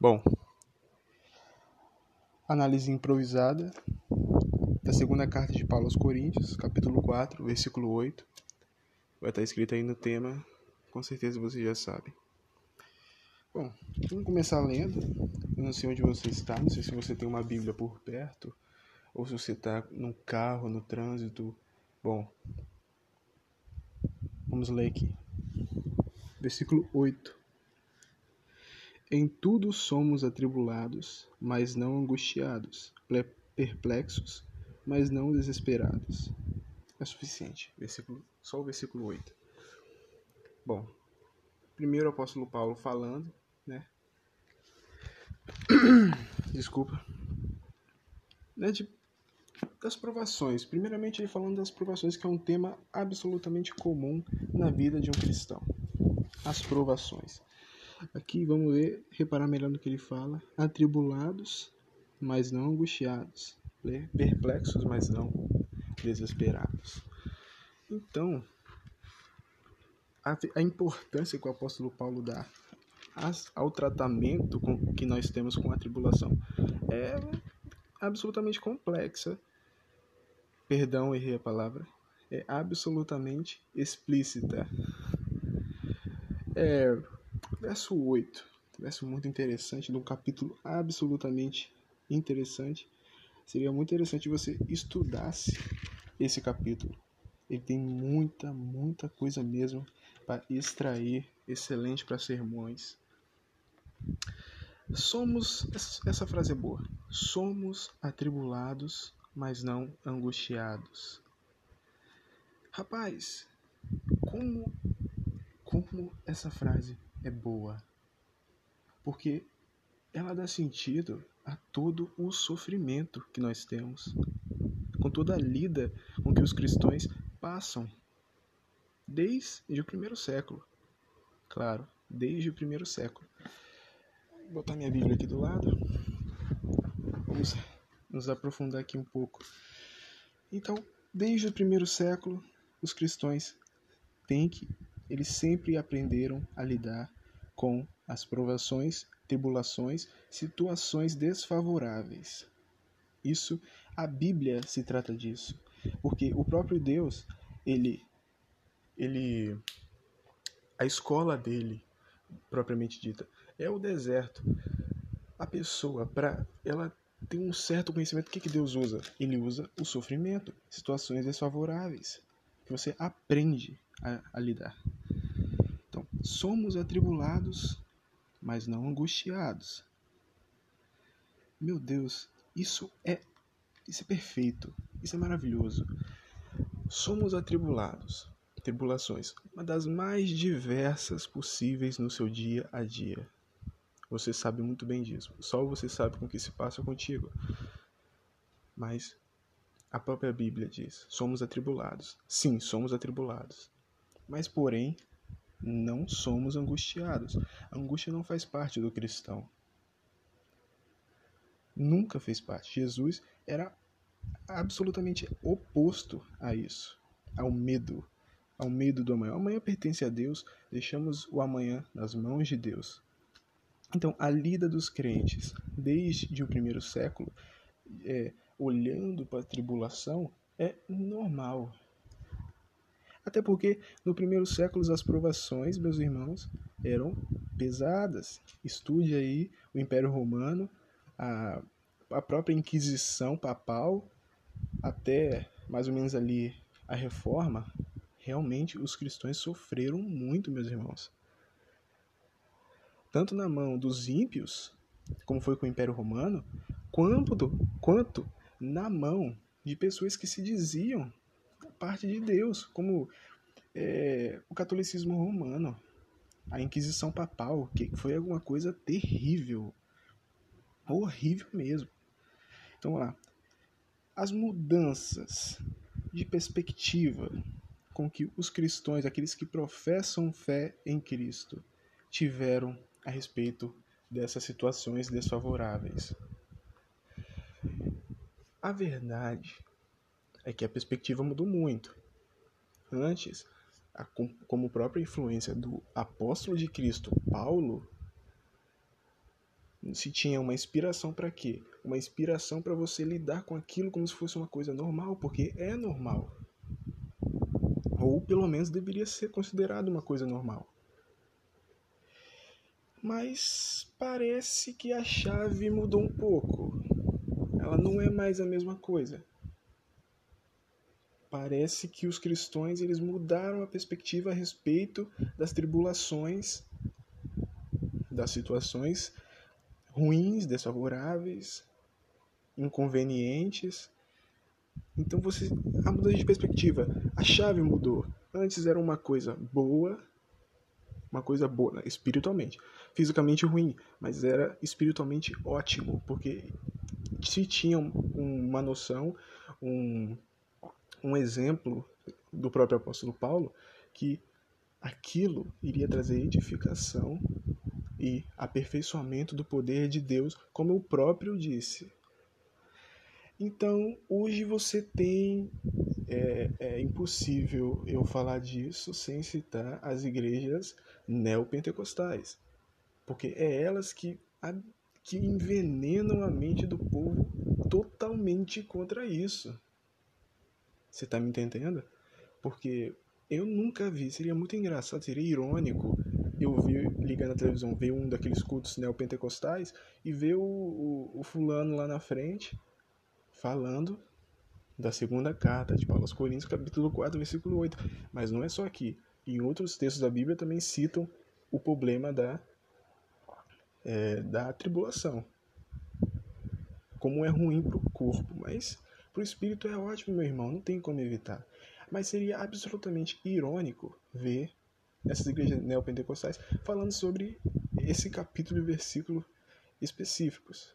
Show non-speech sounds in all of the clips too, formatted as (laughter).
Bom, análise improvisada da segunda carta de Paulo aos Coríntios, capítulo 4, versículo 8. Vai estar escrito aí no tema, com certeza você já sabe. Bom, vamos começar lendo. Eu não sei onde você está, não sei se você tem uma Bíblia por perto, ou se você está no carro, no trânsito. Bom, vamos ler aqui. Versículo 8. Em tudo somos atribulados, mas não angustiados, perplexos, mas não desesperados. É suficiente. Versículo, só o versículo 8. Bom, primeiro o apóstolo Paulo falando, né? (coughs) Desculpa. Né, de, das provações. Primeiramente, ele falando das provações, que é um tema absolutamente comum na vida de um cristão. As provações. Aqui vamos ver, reparar melhor no que ele fala. Atribulados, mas não angustiados. Perplexos, mas não desesperados. Então, a, a importância que o apóstolo Paulo dá ao tratamento com, que nós temos com a tribulação é absolutamente complexa. Perdão, errei a palavra. É absolutamente explícita. É, verso 8, verso muito interessante, num capítulo absolutamente interessante. Seria muito interessante você estudasse esse capítulo. Ele tem muita, muita coisa mesmo para extrair, excelente para sermões. Somos, essa frase é boa. Somos atribulados, mas não angustiados. Rapaz, como como essa frase é boa, porque ela dá sentido a todo o sofrimento que nós temos, com toda a lida com que os cristãos passam desde o primeiro século. Claro, desde o primeiro século. Vou botar minha Bíblia aqui do lado. Vamos nos aprofundar aqui um pouco. Então, desde o primeiro século, os cristãos têm que eles sempre aprenderam a lidar com as provações, tribulações, situações desfavoráveis. Isso, a Bíblia se trata disso, porque o próprio Deus, ele, ele, a escola dele, propriamente dita, é o deserto. A pessoa, para ela ter um certo conhecimento, o que, que Deus usa? Ele usa o sofrimento, situações desfavoráveis, que você aprende a, a lidar. Somos atribulados, mas não angustiados. Meu Deus, isso é isso é perfeito, isso é maravilhoso. Somos atribulados, tribulações, uma das mais diversas possíveis no seu dia a dia. Você sabe muito bem disso. Só você sabe com o que se passa contigo. Mas a própria Bíblia diz: somos atribulados. Sim, somos atribulados. Mas, porém, não somos angustiados. A angústia não faz parte do cristão. Nunca fez parte. Jesus era absolutamente oposto a isso, ao medo, ao medo do amanhã. O amanhã pertence a Deus, deixamos o amanhã nas mãos de Deus. Então, a lida dos crentes, desde o primeiro século, é, olhando para a tribulação, é normal, até porque no primeiro século as provações, meus irmãos, eram pesadas. Estude aí o Império Romano, a, a própria Inquisição papal, até mais ou menos ali a Reforma. Realmente os cristãos sofreram muito, meus irmãos. Tanto na mão dos ímpios, como foi com o Império Romano, quanto, quanto na mão de pessoas que se diziam parte de Deus, como é, o catolicismo romano, a Inquisição Papal, que foi alguma coisa terrível, horrível mesmo. Então, vamos lá. As mudanças de perspectiva com que os cristãos, aqueles que professam fé em Cristo, tiveram a respeito dessas situações desfavoráveis. A verdade é que a perspectiva mudou muito. Antes, a, como própria influência do apóstolo de Cristo, Paulo, Se tinha uma inspiração para quê? Uma inspiração para você lidar com aquilo como se fosse uma coisa normal, porque é normal. Ou pelo menos deveria ser considerado uma coisa normal. Mas parece que a chave mudou um pouco. Ela não é mais a mesma coisa. Parece que os cristãos eles mudaram a perspectiva a respeito das tribulações, das situações ruins, desfavoráveis, inconvenientes. Então você a mudança de perspectiva, a chave mudou. Antes era uma coisa boa, uma coisa boa, né? espiritualmente, fisicamente ruim, mas era espiritualmente ótimo, porque se tinha uma noção, um, um exemplo do próprio apóstolo Paulo que aquilo iria trazer edificação e aperfeiçoamento do poder de Deus, como o próprio disse. Então, hoje você tem. É, é impossível eu falar disso sem citar as igrejas neopentecostais, porque é elas que, que envenenam a mente do povo totalmente contra isso. Você está me entendendo? Porque eu nunca vi, seria muito engraçado, seria irônico eu vi, ligar na televisão, ver um daqueles cultos neopentecostais e ver o, o, o fulano lá na frente falando da segunda carta de Paulo aos Coríntios, capítulo 4, versículo 8. Mas não é só aqui. Em outros textos da Bíblia também citam o problema da, é, da tribulação. Como é ruim para o corpo, mas para o espírito é ótimo, meu irmão, não tem como evitar. Mas seria absolutamente irônico ver essas igrejas neopentecostais falando sobre esse capítulo e versículo específicos.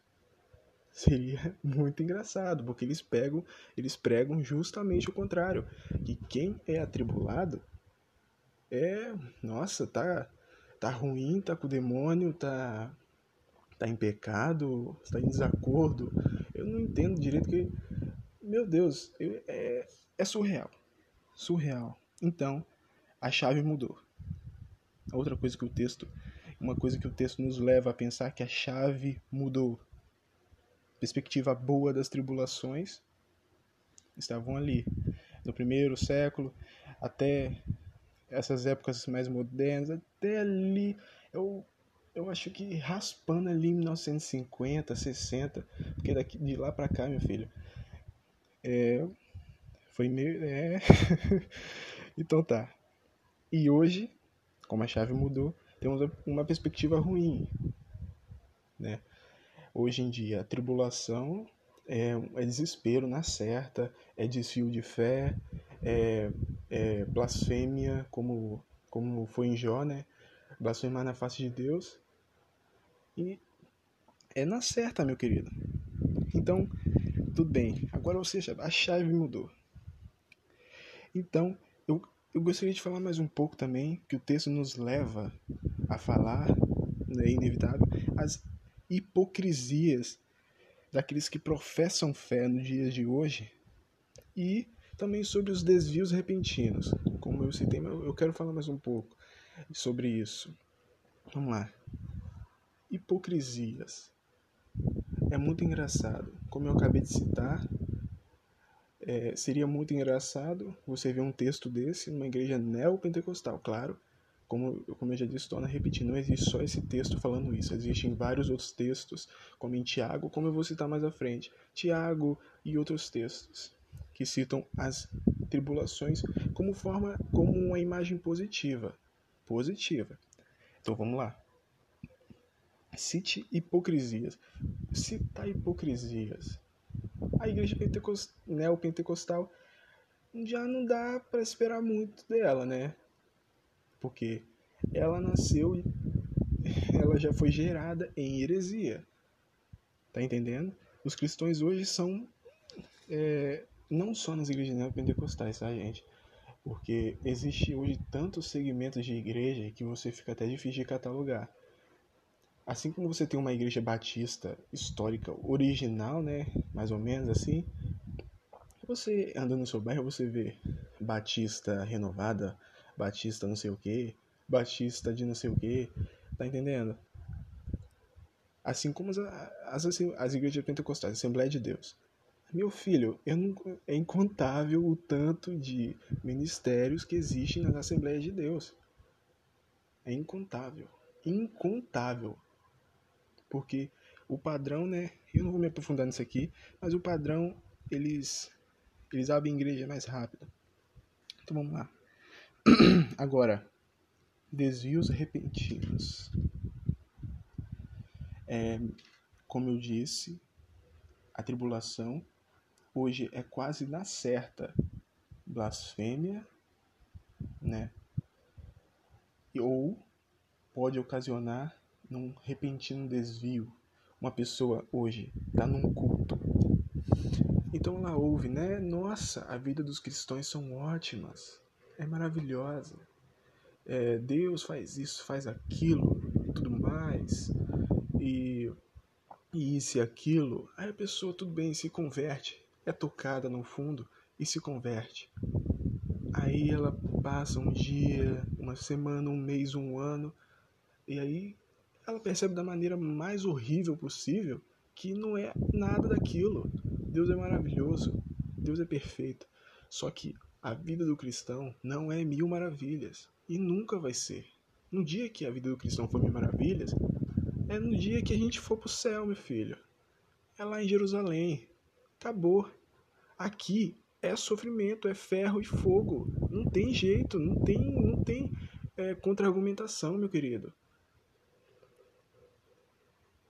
Seria (laughs) muito engraçado, porque eles pegam, eles pregam justamente o contrário, que quem é atribulado é, nossa, tá tá ruim, tá com o demônio, tá tá em pecado, está em desacordo. Eu não entendo direito que meu Deus, é, é surreal. Surreal. Então, a chave mudou. Outra coisa que o texto, uma coisa que o texto nos leva a pensar que a chave mudou. Perspectiva boa das tribulações estavam ali no primeiro século até essas épocas mais modernas, até ali eu eu acho que raspando ali em 1950, 60, porque daqui de lá para cá, meu filho, é, foi meio, é, (laughs) então tá. E hoje como a chave mudou, temos uma perspectiva ruim. Né? Hoje em dia, a tribulação é, é desespero na certa, é desfio de fé, é, é blasfêmia, como, como foi em Jó, né? blasfemar na face de Deus. E é na certa, meu querido. Então, tudo bem. Agora, seja, a chave mudou. Então, eu eu gostaria de falar mais um pouco também, que o texto nos leva a falar, é inevitável, as hipocrisias daqueles que professam fé nos dias de hoje e também sobre os desvios repentinos. Como eu citei, eu quero falar mais um pouco sobre isso. Vamos lá. Hipocrisias. É muito engraçado. Como eu acabei de citar, é, seria muito engraçado você ver um texto desse numa igreja neopentecostal, claro. Como, como eu já disse, torna repetir, não existe só esse texto falando isso, existem vários outros textos, como em Tiago, como eu vou citar mais à frente, Tiago e outros textos, que citam as tribulações como forma, como uma imagem positiva. Positiva. Então vamos lá. Cite hipocrisias. Citar hipocrisias a igreja pentecost... neopentecostal já não dá para esperar muito dela, né? Porque ela nasceu e ela já foi gerada em heresia. Tá entendendo? Os cristãos hoje são é, não só nas igrejas neopentecostais, tá, gente? Porque existe hoje tantos segmentos de igreja que você fica até difícil de catalogar. Assim como você tem uma igreja batista histórica original, né, mais ou menos assim, você andando no seu bairro, você vê batista renovada, batista não sei o que, batista de não sei o que, tá entendendo? assim como as, as, as igrejas pentecostais, Assembleia de Deus. Meu filho, não, é incontável o tanto de ministérios que existem nas Assembleias de Deus. É incontável. Incontável. Porque o padrão, né? Eu não vou me aprofundar nisso aqui, mas o padrão, eles, eles abrem igreja mais rápido. Então vamos lá. (clears throat) Agora, desvios repentinos. É, como eu disse, a tribulação hoje é quase na certa blasfêmia, né? Ou pode ocasionar num repentino desvio. Uma pessoa hoje está num culto. Então ela ouve, né? Nossa, a vida dos cristãos são ótimas, é maravilhosa. É, Deus faz isso, faz aquilo, tudo mais, e, e isso e aquilo. Aí a pessoa, tudo bem, se converte é tocada no fundo e se converte. Aí ela passa um dia, uma semana, um mês, um ano, e aí ela percebe da maneira mais horrível possível que não é nada daquilo. Deus é maravilhoso, Deus é perfeito. Só que a vida do cristão não é mil maravilhas e nunca vai ser. No dia que a vida do cristão for mil maravilhas, é no dia que a gente for pro céu, meu filho. É lá em Jerusalém. Acabou. Aqui é sofrimento, é ferro e fogo. Não tem jeito, não tem, não tem é, contra-argumentação, meu querido.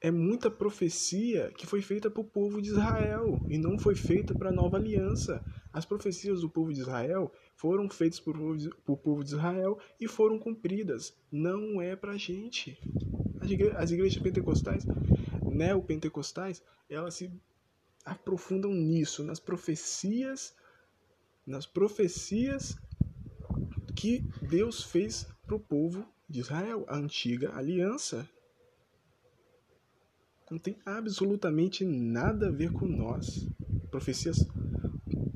É muita profecia que foi feita para o povo de Israel e não foi feita para a nova aliança. As profecias do povo de Israel foram feitas para o povo de Israel e foram cumpridas. Não é para a gente. As igrejas pentecostais, neopentecostais, elas se aprofundam nisso, nas profecias, nas profecias que Deus fez para o povo de Israel, a antiga aliança. Não tem absolutamente nada a ver com nós. Profecias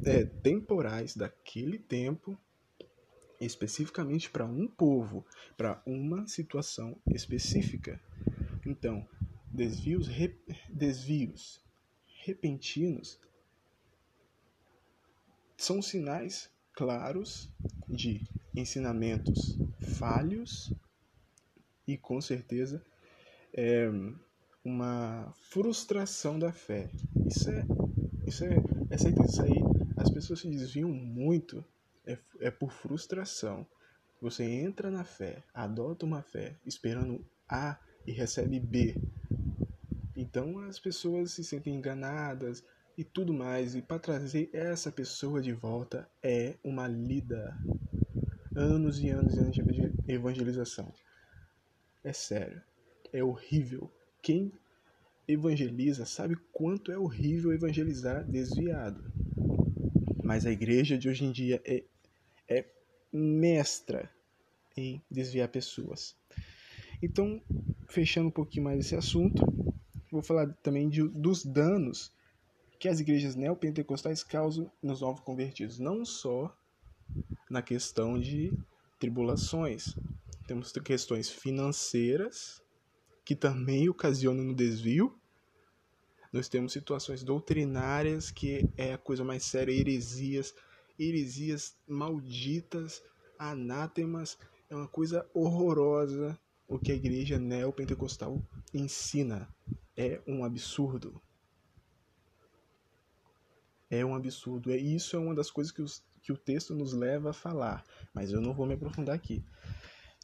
é, temporais daquele tempo, especificamente para um povo, para uma situação específica. Então, desvios, desvios repentinos são sinais claros de ensinamentos falhos e com certeza é uma frustração da fé. Isso é, isso é, é certeza. Isso aí, as pessoas se desviam muito é, é por frustração. Você entra na fé, adota uma fé, esperando A e recebe B. Então as pessoas se sentem enganadas e tudo mais. E para trazer essa pessoa de volta é uma lida. Anos e anos e anos de evangelização. É sério. É horrível. Quem evangeliza sabe quanto é horrível evangelizar desviado. Mas a igreja de hoje em dia é, é mestra em desviar pessoas. Então, fechando um pouquinho mais esse assunto, vou falar também de, dos danos que as igrejas neopentecostais causam nos novos convertidos, não só na questão de tribulações. Temos questões financeiras, que também ocasionam no desvio. Nós temos situações doutrinárias, que é a coisa mais séria, heresias, heresias malditas, anátemas, é uma coisa horrorosa o que a igreja neopentecostal ensina é um absurdo. É um absurdo. É isso é uma das coisas que, os, que o texto nos leva a falar, mas eu não vou me aprofundar aqui.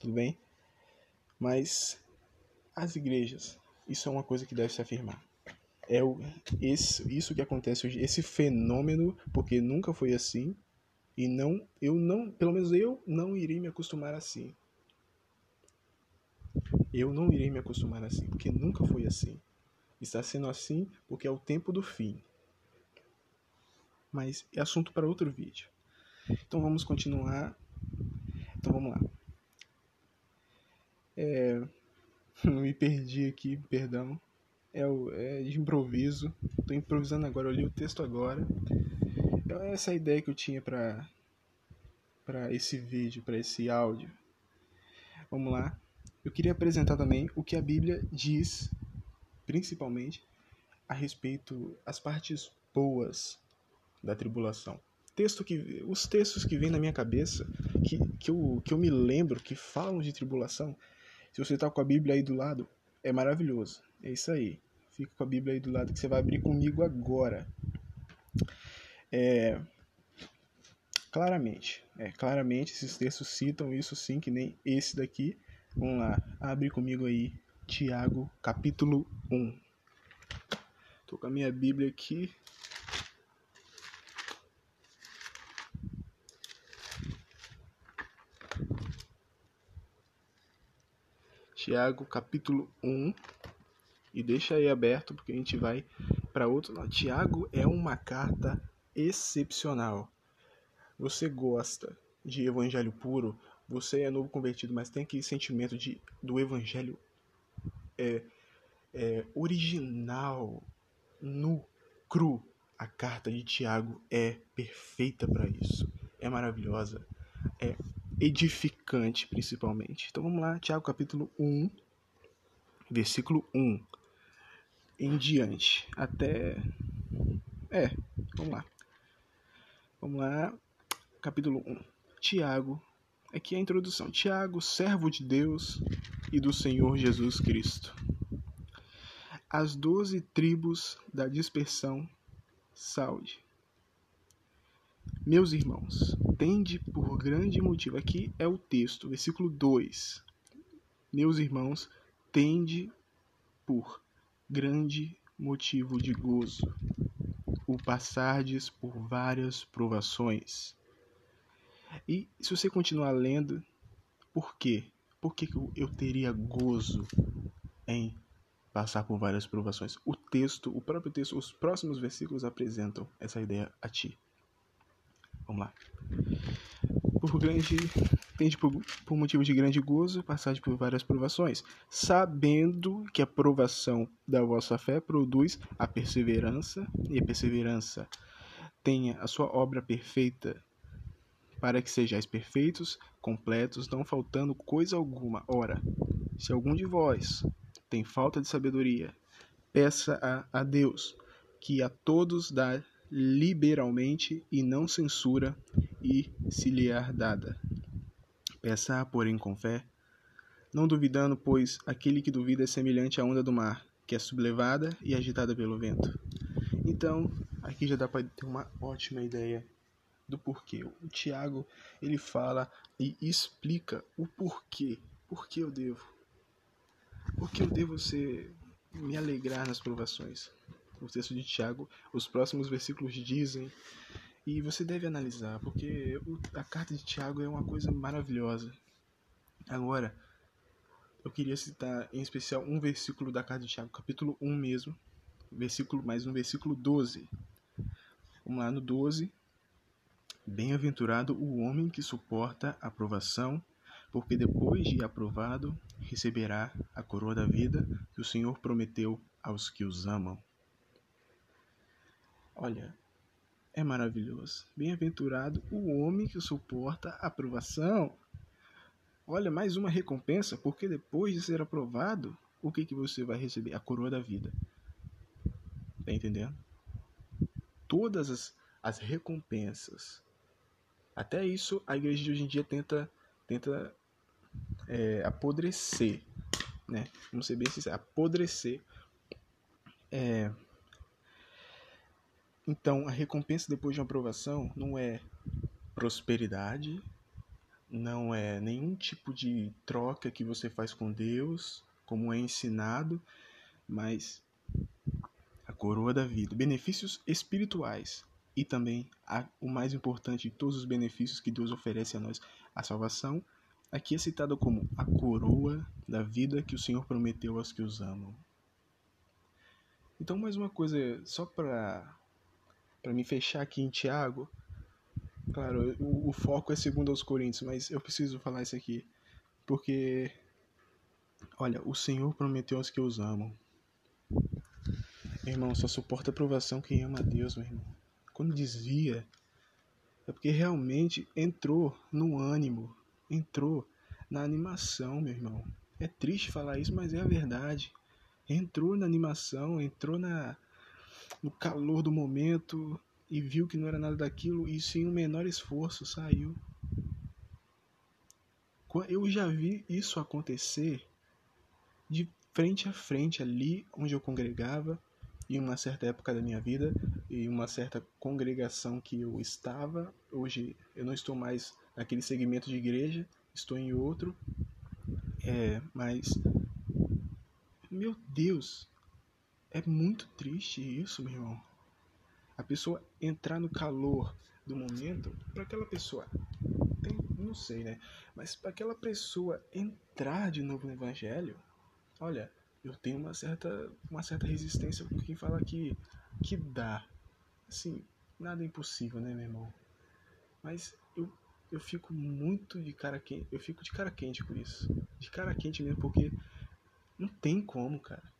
Tudo bem? Mas as igrejas, isso é uma coisa que deve se afirmar. É o, esse, isso que acontece hoje, esse fenômeno, porque nunca foi assim, e não, eu não, pelo menos eu não irei me acostumar assim. Eu não irei me acostumar assim, porque nunca foi assim. Está sendo assim porque é o tempo do fim. Mas é assunto para outro vídeo. Então vamos continuar. Então vamos lá. É... (laughs) Me perdi aqui, perdão. É, é de improviso. Estou improvisando agora, eu li o texto agora. É essa a ideia que eu tinha para para esse vídeo, para esse áudio. Vamos lá. Eu queria apresentar também o que a Bíblia diz principalmente a respeito as partes boas da tribulação. Texto que, os textos que vêm na minha cabeça, que, que, eu, que eu me lembro, que falam de tribulação, se você está com a Bíblia aí do lado, é maravilhoso. É isso aí. Fica com a Bíblia aí do lado que você vai abrir comigo agora. É, claramente, é, claramente esses textos citam isso sim, que nem esse daqui. Vamos lá, abre comigo aí Tiago, capítulo 1. Tô com a minha Bíblia aqui. Tiago, capítulo 1. E deixa aí aberto porque a gente vai para outro lado. Tiago é uma carta excepcional. Você gosta de evangelho puro, você é novo convertido, mas tem aquele sentimento de, do evangelho é, é, original, nu, cru. A carta de Tiago é perfeita para isso. É maravilhosa. É edificante, principalmente. Então vamos lá, Tiago capítulo 1, versículo 1 em diante. Até. É, vamos lá. Vamos lá, capítulo 1. Tiago, aqui é a introdução. Tiago, servo de Deus e do Senhor Jesus Cristo. As doze tribos da dispersão, saúde. Meus irmãos, tende por grande motivo. Aqui é o texto, versículo 2. Meus irmãos, tende por grande motivo de gozo o passardes por várias provações. E se você continuar lendo, por quê? Por que eu teria gozo em passar por várias provações. O texto, o próprio texto, os próximos versículos apresentam essa ideia a ti. Vamos lá. Por grande, tende por, por motivo de grande gozo passar por várias provações, sabendo que a provação da vossa fé produz a perseverança, e a perseverança tenha a sua obra perfeita, para que sejais perfeitos, completos, não faltando coisa alguma. Ora, se algum de vós tem falta de sabedoria, peça a, a Deus, que a todos dá liberalmente e não censura, e se lhe é dada. Peça, porém, com fé, não duvidando, pois aquele que duvida é semelhante à onda do mar, que é sublevada e agitada pelo vento. Então, aqui já dá para ter uma ótima ideia do porquê. O Tiago, ele fala e explica o porquê. Por que eu devo porque eu devo ser me alegrar nas provações. O texto de Tiago, os próximos versículos dizem, e você deve analisar, porque a carta de Tiago é uma coisa maravilhosa. Agora, eu queria citar em especial um versículo da carta de Tiago, capítulo 1 mesmo, versículo mais um versículo 12. Vamos lá no 12. Bem-aventurado o homem que suporta a provação, porque depois de aprovado, receberá a coroa da vida que o Senhor prometeu aos que os amam. Olha, é maravilhoso. Bem-aventurado o homem que suporta a aprovação. Olha, mais uma recompensa, porque depois de ser aprovado, o que, que você vai receber? A coroa da vida. Tá entendendo? Todas as, as recompensas. Até isso a igreja de hoje em dia tenta, tenta é, apodrecer, né? Vamos ser bem sinceros, apodrecer. É... Então, a recompensa depois de uma aprovação não é prosperidade, não é nenhum tipo de troca que você faz com Deus, como é ensinado, mas a coroa da vida, benefícios espirituais e também a, o mais importante de todos os benefícios que Deus oferece a nós, a salvação Aqui é citado como a coroa da vida que o Senhor prometeu aos que os amam. Então, mais uma coisa, só para para me fechar aqui em Tiago, claro, o, o, foco é segundo aos Coríntios, mas eu preciso falar isso aqui, porque, olha, o Senhor prometeu aos que os amam. Irmão, só suporta a aprovação quem ama a Deus, meu irmão. Quando desvia, é porque realmente entrou no ânimo, entrou na animação, meu irmão. É triste falar isso, mas é a verdade. entrou na animação, entrou na no calor do momento e viu que não era nada daquilo e sem o menor esforço saiu. Eu já vi isso acontecer de frente a frente ali onde eu congregava em uma certa época da minha vida e uma certa congregação que eu estava. Hoje eu não estou mais naquele segmento de igreja, estou em outro. É, mas meu Deus, é muito triste isso, meu irmão. A pessoa entrar no calor do momento, para aquela pessoa, tem, não sei, né? Mas para aquela pessoa entrar de novo no evangelho, olha, eu tenho uma certa, uma certa resistência com quem fala que, que dá. Assim, nada é impossível, né, meu irmão? Mas eu, eu fico muito de cara quente, eu fico de cara quente com isso. De cara quente mesmo, porque não tem como, cara.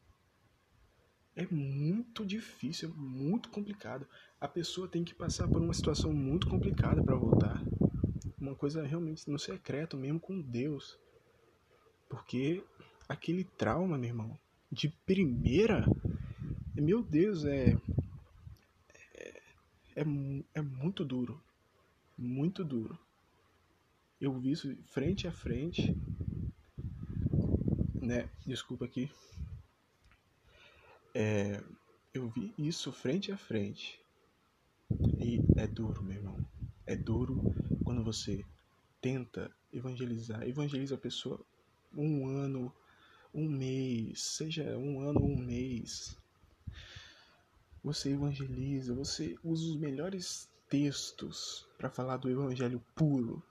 É muito difícil, é muito complicado. A pessoa tem que passar por uma situação muito complicada para voltar. Uma coisa realmente no secreto mesmo com Deus. Porque aquele trauma, meu irmão, de primeira, meu Deus, é, é, é, é muito duro. Muito duro. Eu vi isso frente a frente, né? Desculpa aqui. É, eu vi isso frente a frente. E é duro, meu irmão. É duro quando você tenta evangelizar, evangeliza a pessoa um ano, um mês, seja um ano ou um mês. Você evangeliza, você usa os melhores textos para falar do evangelho puro.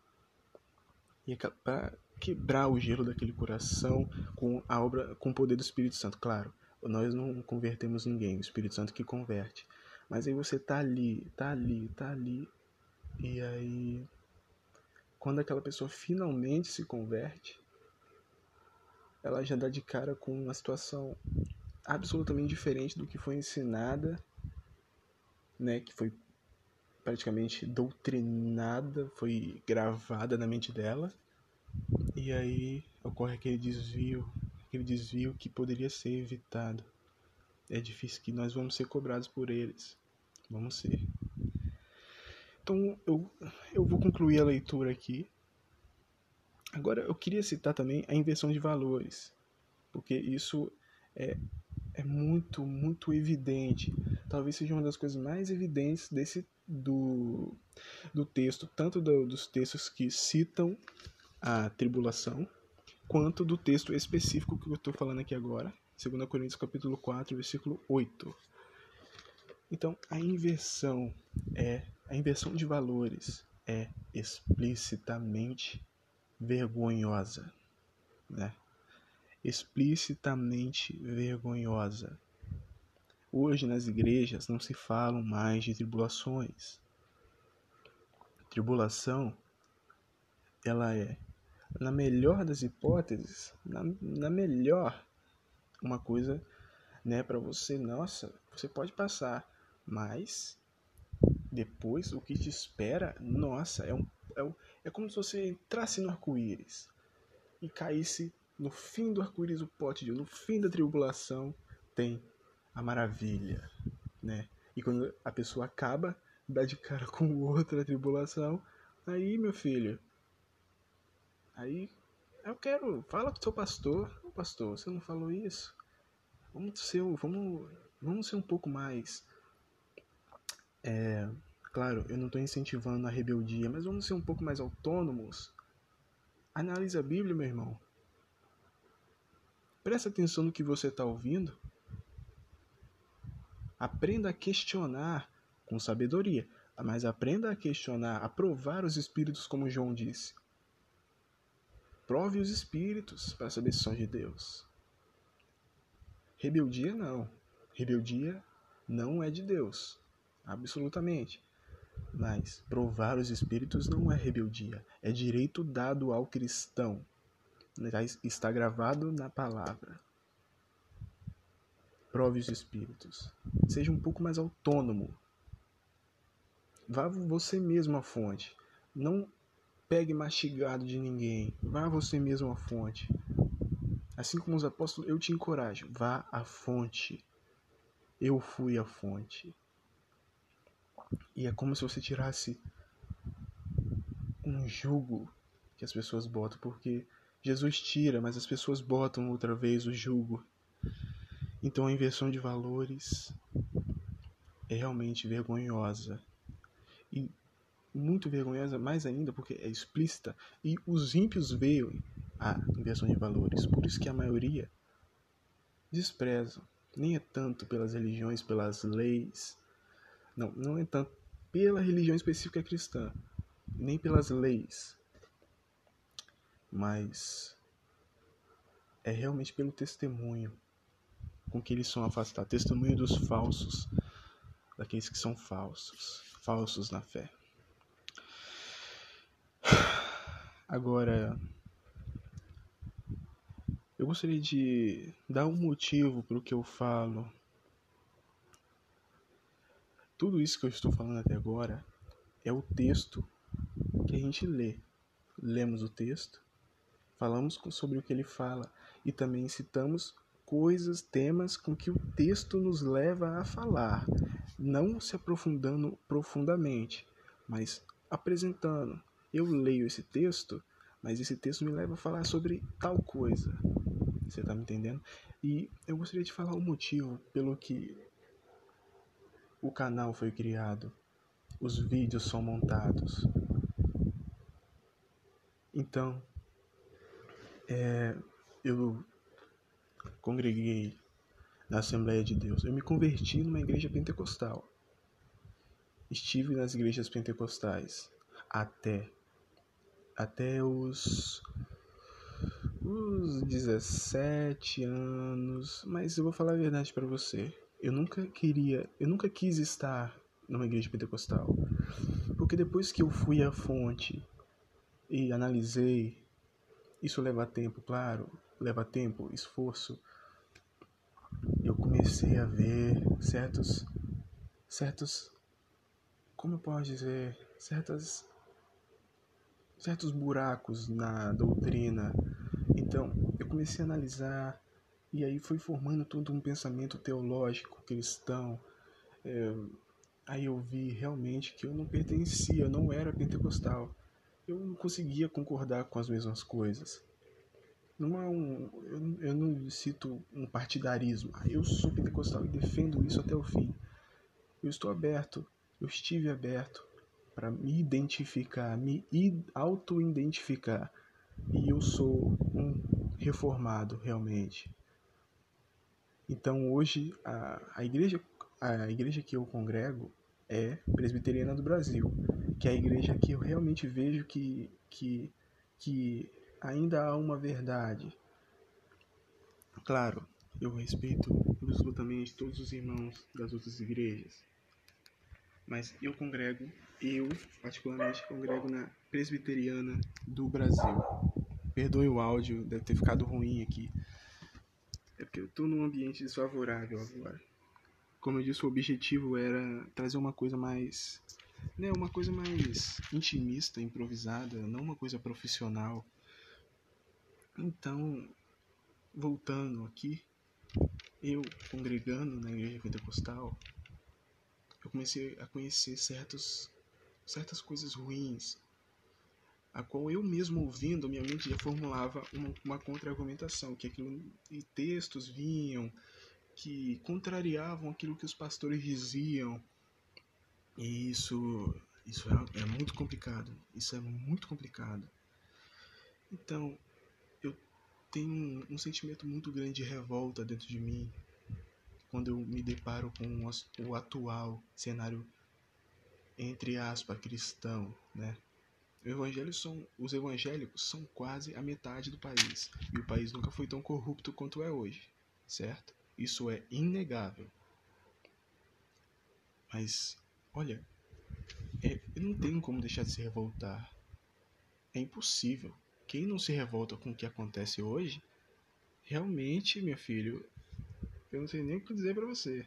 E é para quebrar o gelo daquele coração com a obra, com o poder do Espírito Santo, claro. Nós não convertemos ninguém, o Espírito Santo que converte. Mas aí você tá ali, tá ali, tá ali, e aí quando aquela pessoa finalmente se converte, ela já dá de cara com uma situação absolutamente diferente do que foi ensinada, né, que foi praticamente doutrinada, foi gravada na mente dela. E aí ocorre aquele desvio, aquele desvio que poderia ser evitado. É difícil que nós vamos ser cobrados por eles. Vamos ser. Então eu, eu vou concluir a leitura aqui Agora, eu queria citar também a inversão de valores, porque isso é, é muito, muito evidente. Talvez seja uma das coisas mais evidentes desse do, do texto, tanto do, dos textos que citam a tribulação, quanto do texto específico que eu estou falando aqui agora, 2 Coríntios capítulo 4, versículo 8. Então, a inversão é a inversão de valores é explicitamente vergonhosa, né? explicitamente vergonhosa. Hoje nas igrejas não se falam mais de tribulações. Tribulação, ela é, na melhor das hipóteses, na, na melhor, uma coisa, né, para você, nossa, você pode passar, mas depois o que te espera, nossa, é um é, é como se você entrasse no arco-íris e caísse no fim do arco-íris o pote de no fim da tribulação tem a maravilha, né? E quando a pessoa acaba, dá de cara com outra tribulação, aí, meu filho, aí eu quero, fala com o seu pastor, o pastor, você não falou isso? Vamos ser, vamos, vamos ser um pouco mais é, Claro, eu não estou incentivando a rebeldia, mas vamos ser um pouco mais autônomos. Analise a Bíblia, meu irmão. Presta atenção no que você está ouvindo. Aprenda a questionar com sabedoria, mas aprenda a questionar, a provar os espíritos, como João disse. Prove os espíritos para saber se são de Deus. Rebeldia não. Rebeldia não é de Deus. Absolutamente. Mas provar os espíritos não é rebeldia, é direito dado ao cristão. Está gravado na palavra. Prove os espíritos. Seja um pouco mais autônomo. Vá você mesmo à fonte. Não pegue mastigado de ninguém. Vá você mesmo à fonte. Assim como os apóstolos, eu te encorajo, vá à fonte. Eu fui a fonte. E é como se você tirasse um jugo que as pessoas botam, porque Jesus tira, mas as pessoas botam outra vez o jugo. Então a inversão de valores é realmente vergonhosa. E muito vergonhosa mais ainda porque é explícita e os ímpios veem a inversão de valores. Por isso que a maioria despreza. Nem é tanto pelas religiões, pelas leis. Não, não é tanto pela religião específica cristã, nem pelas leis. Mas é realmente pelo testemunho com que eles são afastados testemunho dos falsos, daqueles que são falsos, falsos na fé. Agora, eu gostaria de dar um motivo para o que eu falo. Tudo isso que eu estou falando até agora é o texto que a gente lê. Lemos o texto, falamos sobre o que ele fala e também citamos coisas, temas com que o texto nos leva a falar, não se aprofundando profundamente, mas apresentando. Eu leio esse texto, mas esse texto me leva a falar sobre tal coisa. Você está me entendendo? E eu gostaria de falar o motivo pelo que o canal foi criado, os vídeos são montados. Então, é, eu congreguei na Assembleia de Deus. Eu me converti numa igreja pentecostal. Estive nas igrejas pentecostais até até os os 17 anos, mas eu vou falar a verdade para você. Eu nunca queria, eu nunca quis estar numa igreja pentecostal. Porque depois que eu fui à fonte e analisei, isso leva tempo, claro, leva tempo, esforço. Eu comecei a ver certos certos como eu posso dizer, certas certos buracos na doutrina. Então, eu comecei a analisar e aí foi formando todo um pensamento teológico cristão. É, aí eu vi realmente que eu não pertencia, eu não era pentecostal. Eu não conseguia concordar com as mesmas coisas. Não é um, eu, eu não cito um partidarismo. Ah, eu sou pentecostal e defendo isso até o fim. Eu estou aberto, eu estive aberto para me identificar, me auto-identificar. E eu sou um reformado realmente. Então hoje a, a igreja a igreja que eu congrego é Presbiteriana do Brasil, que é a igreja que eu realmente vejo que que que ainda há uma verdade. Claro, eu respeito absolutamente todos os irmãos das outras igrejas, mas eu congrego, eu particularmente congrego na Presbiteriana do Brasil. Perdoe o áudio, deve ter ficado ruim aqui. É porque eu estou num ambiente desfavorável agora. Como eu disse, o objetivo era trazer uma coisa mais. Né, uma coisa mais intimista, improvisada, não uma coisa profissional. Então, voltando aqui, eu congregando na igreja pentecostal, eu comecei a conhecer certos, certas coisas ruins, a qual eu mesmo ouvindo, minha mente já formulava uma, uma contra-argumentação, que aquilo, e textos vinham que contrariavam aquilo que os pastores diziam. E isso, isso é, é muito complicado. Isso é muito complicado. Então, eu tenho um sentimento muito grande de revolta dentro de mim quando eu me deparo com o atual cenário entre aspas cristão, né? São, os evangélicos são quase a metade do país e o país nunca foi tão corrupto quanto é hoje, certo? Isso é inegável. Mas, olha, é, não tem como deixar de se revoltar. É impossível. Quem não se revolta com o que acontece hoje, realmente, meu filho, eu não sei nem o que dizer para você.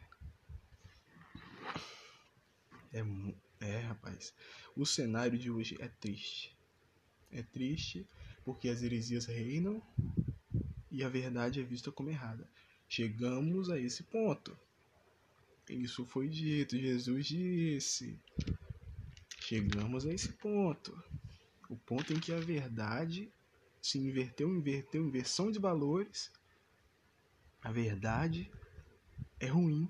É, é, rapaz. O cenário de hoje é triste. É triste porque as heresias reinam e a verdade é vista como errada. Chegamos a esse ponto. Isso foi dito, Jesus disse. Chegamos a esse ponto. O ponto em que a verdade se inverteu, inverteu, inversão de valores. A verdade é ruim,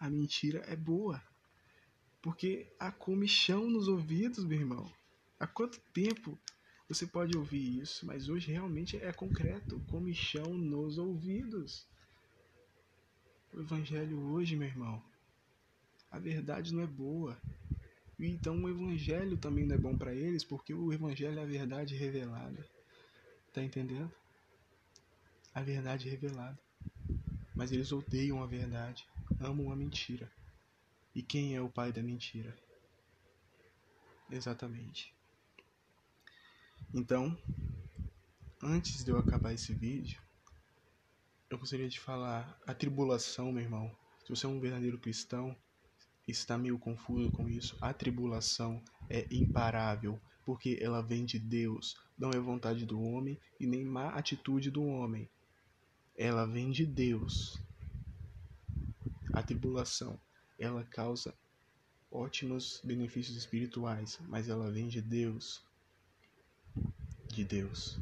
a mentira é boa. Porque há comichão nos ouvidos, meu irmão. Há quanto tempo você pode ouvir isso, mas hoje realmente é concreto comichão nos ouvidos. O evangelho hoje, meu irmão, a verdade não é boa. E então o evangelho também não é bom para eles, porque o evangelho é a verdade revelada. Tá entendendo? A verdade revelada. Mas eles odeiam a verdade, amam a mentira. E quem é o pai da mentira? Exatamente. Então, antes de eu acabar esse vídeo, eu gostaria de falar a tribulação, meu irmão. Se você é um verdadeiro cristão, está meio confuso com isso. A tribulação é imparável, porque ela vem de Deus, não é vontade do homem e nem má atitude do homem. Ela vem de Deus. A tribulação, ela causa ótimos benefícios espirituais, mas ela vem de Deus. De Deus.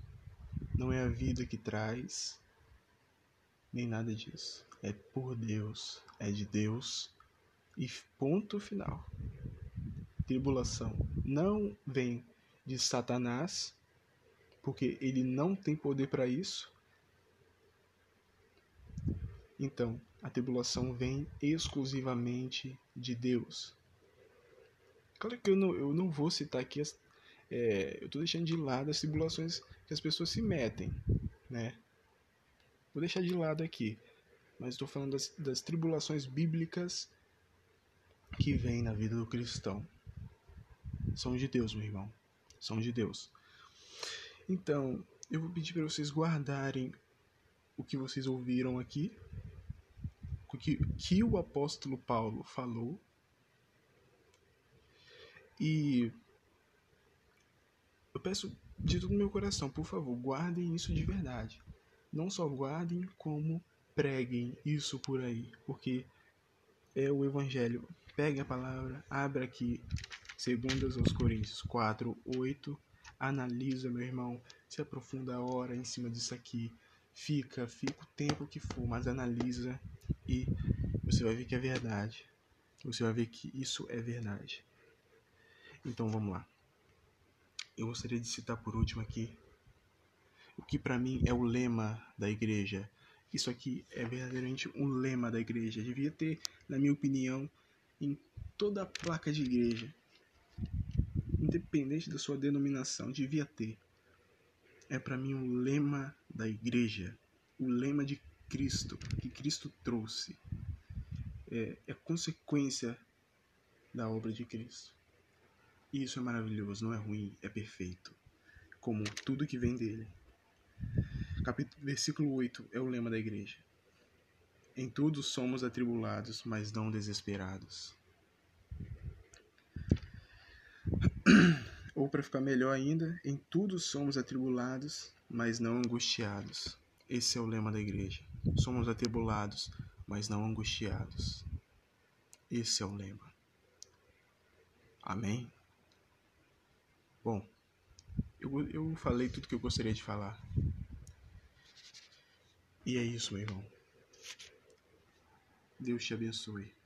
Não é a vida que traz, nem nada disso. É por Deus, é de Deus e ponto final. Tribulação não vem de Satanás, porque ele não tem poder para isso. Então, a tribulação vem exclusivamente de Deus. Claro que eu não, eu não vou citar aqui, as, é, eu estou deixando de lado as tribulações que as pessoas se metem, né? Vou deixar de lado aqui, mas estou falando das, das tribulações bíblicas que vêm na vida do cristão. São de Deus, meu irmão. São de Deus. Então, eu vou pedir para vocês guardarem o que vocês ouviram aqui, que, que o apóstolo Paulo falou. E eu peço de todo meu coração, por favor, guardem isso de verdade não só guardem, como preguem isso por aí, porque é o Evangelho. Pegue a palavra, abra aqui, segundas aos Coríntios 4, 8, analisa, meu irmão, se aprofunda a hora em cima disso aqui, fica, fica o tempo que for, mas analisa e você vai ver que é verdade. Você vai ver que isso é verdade. Então vamos lá. Eu gostaria de citar por último aqui o que para mim é o lema da igreja. Isso aqui é verdadeiramente um lema da igreja. Devia ter, na minha opinião, em toda a placa de igreja, independente da sua denominação, devia ter. É para mim um lema da igreja, o lema de Cristo, que Cristo trouxe. É, é consequência da obra de Cristo. E isso é maravilhoso, não é ruim, é perfeito, como tudo que vem dele. Capítulo, versículo 8 é o lema da igreja. Em tudo somos atribulados, mas não desesperados. (clears throat) Ou para ficar melhor ainda, em tudo somos atribulados, mas não angustiados. Esse é o lema da igreja. Somos atribulados, mas não angustiados. Esse é o lema. Amém? Bom, eu, eu falei tudo que eu gostaria de falar. E é isso, meu irmão. Deus te abençoe.